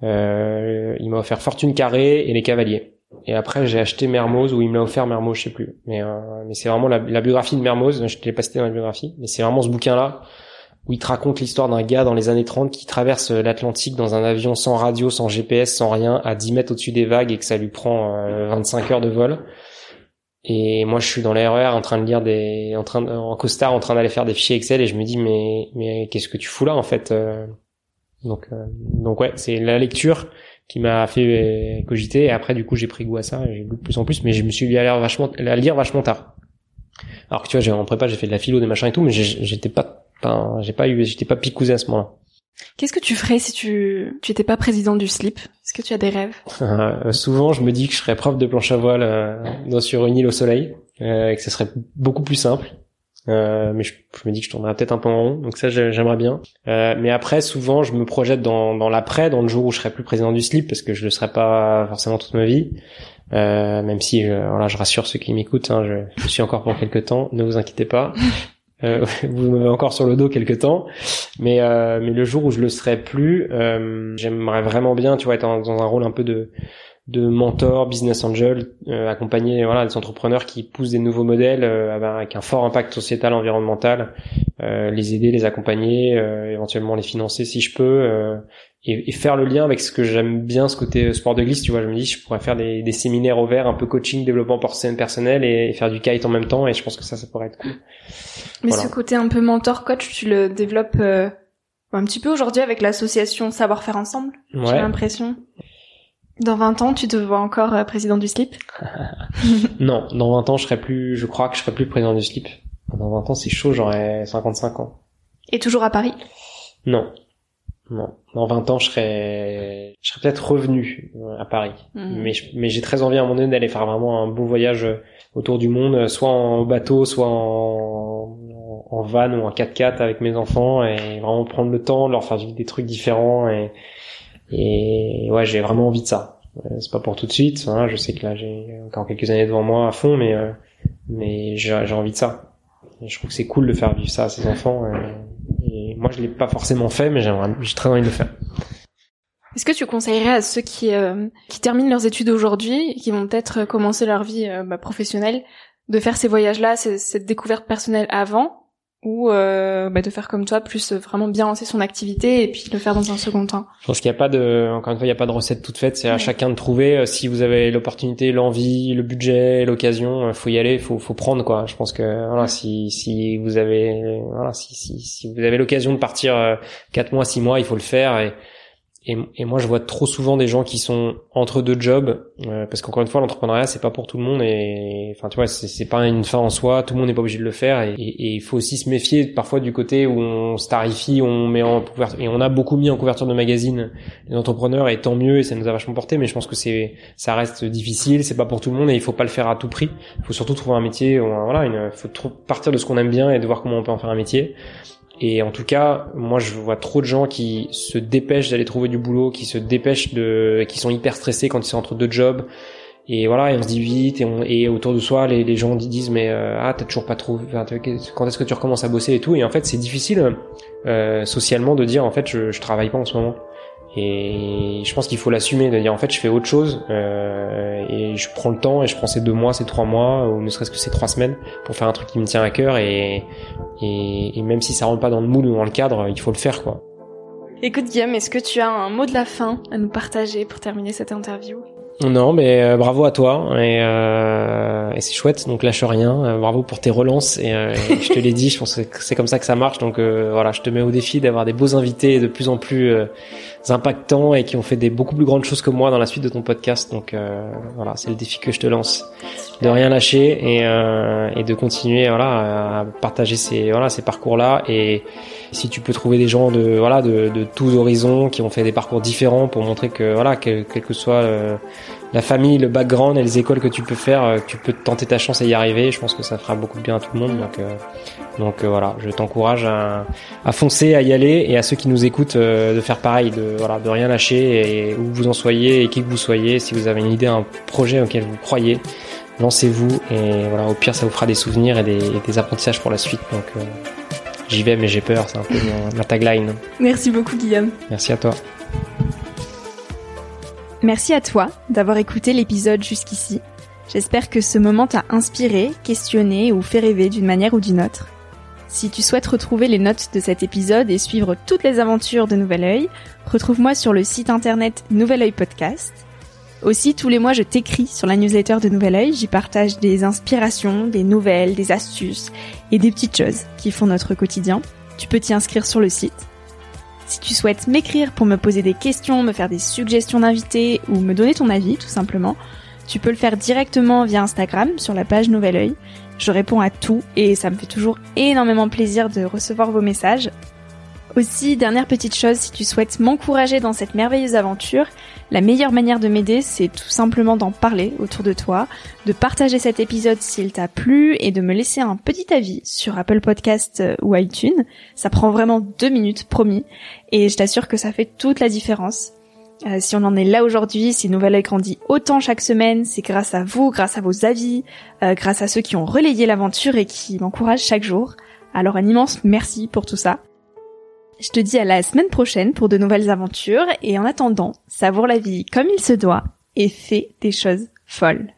Euh, il m'a offert Fortune carrée et les Cavaliers. Et après j'ai acheté Mermoz ou il me l'a offert Mermoz je sais plus. Mais euh, c'est vraiment la, la, biographie de Mermoz. Je te l'ai pas cité dans la biographie. Mais c'est vraiment ce bouquin là où il te raconte l'histoire d'un gars dans les années 30 qui traverse l'Atlantique dans un avion sans radio, sans GPS, sans rien, à 10 mètres au-dessus des vagues et que ça lui prend 25 heures de vol. Et moi, je suis dans l'erreur en train de lire des, en train, en costard, en train d'aller faire des fichiers Excel, et je me dis mais, mais qu'est-ce que tu fous là en fait euh? Donc, euh, donc ouais, c'est la lecture qui m'a fait cogiter. Et après, du coup, j'ai pris goût à ça, j'ai lu de plus en plus, mais je me suis mis à lire vachement, à lire vachement tard. Alors que tu vois, j'ai en prépa, j'ai fait de la philo, des machins et tout, mais j'étais pas, j'ai pas eu, j'étais pas picousé à ce moment-là. Qu'est-ce que tu ferais si tu tu étais pas président du slip? Est-ce que tu as des rêves? Euh, Souvent, je me dis que je serais prof de planche à voile euh, sur une île au soleil, euh, et que ce serait beaucoup plus simple. Euh, mais je, me dis que je tournerais peut-être un peu en rond, donc ça j'aimerais bien. Euh, mais après, souvent, je me projette dans, dans l'après, dans le jour où je serai plus président du slip, parce que je le serai pas forcément toute ma vie. même si, je, voilà, je rassure ceux qui m'écoutent, hein, je, je, suis encore pour quelques temps, ne vous inquiétez pas. Euh, vous m'avez encore sur le dos quelque temps, mais euh, mais le jour où je le serai plus, euh, j'aimerais vraiment bien, tu vois, être dans, un rôle un peu de de mentor, business angel, euh, accompagner voilà des entrepreneurs qui poussent des nouveaux modèles euh, avec un fort impact sociétal, environnemental, les aider, les accompagner, éventuellement les financer si je peux, et, et, faire le lien avec ce que j'aime bien, ce côté sport de glisse. Tu vois, je me dis, je pourrais faire des, des séminaires au vert, un peu coaching, développement personnel et, et faire du kite en même temps, et je pense que ça, ça pourrait être cool. Mais ce côté un peu mentor coach, tu le développes euh, un petit peu aujourd'hui avec l'association Savoir faire ensemble. J'ai l'impression. Dans 20 ans, tu te vois encore euh, président du slip? Non, dans 20 ans, je serai plus, je crois que je serai plus président du slip. Dans 20 ans, c'est chaud, j'aurai 55 ans. Et toujours à Paris? Non. Non. Dans 20 ans, je serai, je serai peut-être revenu euh, à Paris. Mhm. Mais, mais j'ai très envie à un moment donné d'aller faire vraiment un beau voyage autour du monde, soit en bateau, soit en, en van ou en 4x4 avec mes enfants et vraiment prendre le temps de leur faire vivre des trucs différents et, et ouais, j'ai vraiment envie de ça. Euh, c'est pas pour tout de suite, hein, je sais que là j'ai encore quelques années devant moi à fond, mais euh, mais j'ai envie de ça. Et je trouve que c'est cool de faire vivre ça à ses enfants. Et moi, je l'ai pas forcément fait, mais j'ai très envie de le faire. Est-ce que tu conseillerais à ceux qui, euh, qui terminent leurs études aujourd'hui qui vont peut-être commencer leur vie bah, professionnelle de faire ces voyages-là, cette découverte personnelle avant, ou euh, bah, de faire comme toi, plus vraiment bien lancer son activité et puis le faire dans un second temps. Je pense qu'il n'y a pas de, encore une fois, il n'y a pas de recette toute faite. C'est à chacun de trouver. Euh, si vous avez l'opportunité, l'envie, le budget, l'occasion, euh, faut y aller, faut, faut prendre quoi. Je pense que voilà, si si vous avez, voilà, si si, si vous avez l'occasion de partir quatre mois, six mois, il faut le faire et et, et, moi, je vois trop souvent des gens qui sont entre deux jobs, euh, parce qu'encore une fois, l'entrepreneuriat, c'est pas pour tout le monde, et enfin, tu vois, c'est pas une fin en soi. Tout le monde n'est pas obligé de le faire, et il faut aussi se méfier parfois du côté où on starifie, on met en couverture, et on a beaucoup mis en couverture de magazine les entrepreneurs, et tant mieux, et ça nous a vachement porté. Mais je pense que c'est, ça reste difficile, c'est pas pour tout le monde, et il faut pas le faire à tout prix. Il faut surtout trouver un métier, voilà, il faut partir de ce qu'on aime bien et de voir comment on peut en faire un métier. Et en tout cas, moi, je vois trop de gens qui se dépêchent d'aller trouver du boulot, qui se dépêchent de, qui sont hyper stressés quand ils sont entre deux jobs. Et voilà, et on se dit vite, et, on, et autour de soi, les, les gens disent mais euh, ah t'as toujours pas trouvé, quand est-ce que tu recommences à bosser et tout? Et en fait, c'est difficile euh, socialement de dire en fait je, je travaille pas en ce moment. Et je pense qu'il faut l'assumer, de dire en fait je fais autre chose euh, et je prends le temps et je prends ces deux mois, ces trois mois ou ne serait-ce que ces trois semaines pour faire un truc qui me tient à cœur et, et, et même si ça rentre pas dans le moule ou dans le cadre, il faut le faire quoi. Écoute Guillaume, est-ce que tu as un mot de la fin à nous partager pour terminer cette interview? Non, mais euh, bravo à toi et, euh, et c'est chouette. Donc lâche rien. Euh, bravo pour tes relances et, euh, je te l'ai dit, je pense que c'est comme ça que ça marche. Donc voilà, je te mets au défi d'avoir des beaux invités de plus en plus impactants et qui ont fait des beaucoup plus grandes choses que moi dans la suite de ton podcast. Donc voilà, c'est le défi que je te lance, de rien lâcher et, et de continuer voilà à partager ces voilà ces parcours là et si tu peux trouver des gens de voilà de, de tous horizons qui ont fait des parcours différents pour montrer que voilà quel, que soit euh, la famille, le background et les écoles que tu peux faire, euh, tu peux tenter ta chance à y arriver. Je pense que ça fera beaucoup de bien à tout le monde. Donc, euh, donc voilà, je t'encourage à, à, foncer, à y aller et à ceux qui nous écoutent de faire pareil, de voilà, de rien lâcher et où vous en soyez et qui que vous soyez. Si vous avez une idée, un projet auquel vous croyez, lancez-vous et voilà, au pire ça vous fera des souvenirs et des, et des apprentissages pour la suite. Donc J'y vais mais j'ai peur, c'est un peu ma tagline. Merci beaucoup Guillaume. Merci à toi. Merci à toi d'avoir écouté l'épisode jusqu'ici. J'espère que ce moment t'a inspiré, questionné ou fait rêver d'une manière ou d'une autre. Si tu souhaites retrouver les notes de cet épisode et suivre toutes les aventures de Nouvel Oeil, retrouve-moi sur le site internet Nouvel Oeil Podcast aussi, tous les mois, je t'écris sur la newsletter de Nouvel Oeil. J'y partage des inspirations, des nouvelles, des astuces et des petites choses qui font notre quotidien. Tu peux t'y inscrire sur le site. Si tu souhaites m'écrire pour me poser des questions, me faire des suggestions d'invités ou me donner ton avis, tout simplement, tu peux le faire directement via Instagram sur la page Nouvel Oeil. Je réponds à tout et ça me fait toujours énormément plaisir de recevoir vos messages. Aussi, dernière petite chose, si tu souhaites m'encourager dans cette merveilleuse aventure, la meilleure manière de m'aider, c'est tout simplement d'en parler autour de toi, de partager cet épisode s'il t'a plu et de me laisser un petit avis sur Apple Podcast euh, ou iTunes. Ça prend vraiment deux minutes, promis, et je t'assure que ça fait toute la différence. Euh, si on en est là aujourd'hui, si Nouvelle Oeil grandit autant chaque semaine, c'est grâce à vous, grâce à vos avis, euh, grâce à ceux qui ont relayé l'aventure et qui m'encouragent chaque jour. Alors un immense merci pour tout ça. Je te dis à la semaine prochaine pour de nouvelles aventures et en attendant, savoure la vie comme il se doit et fais des choses folles.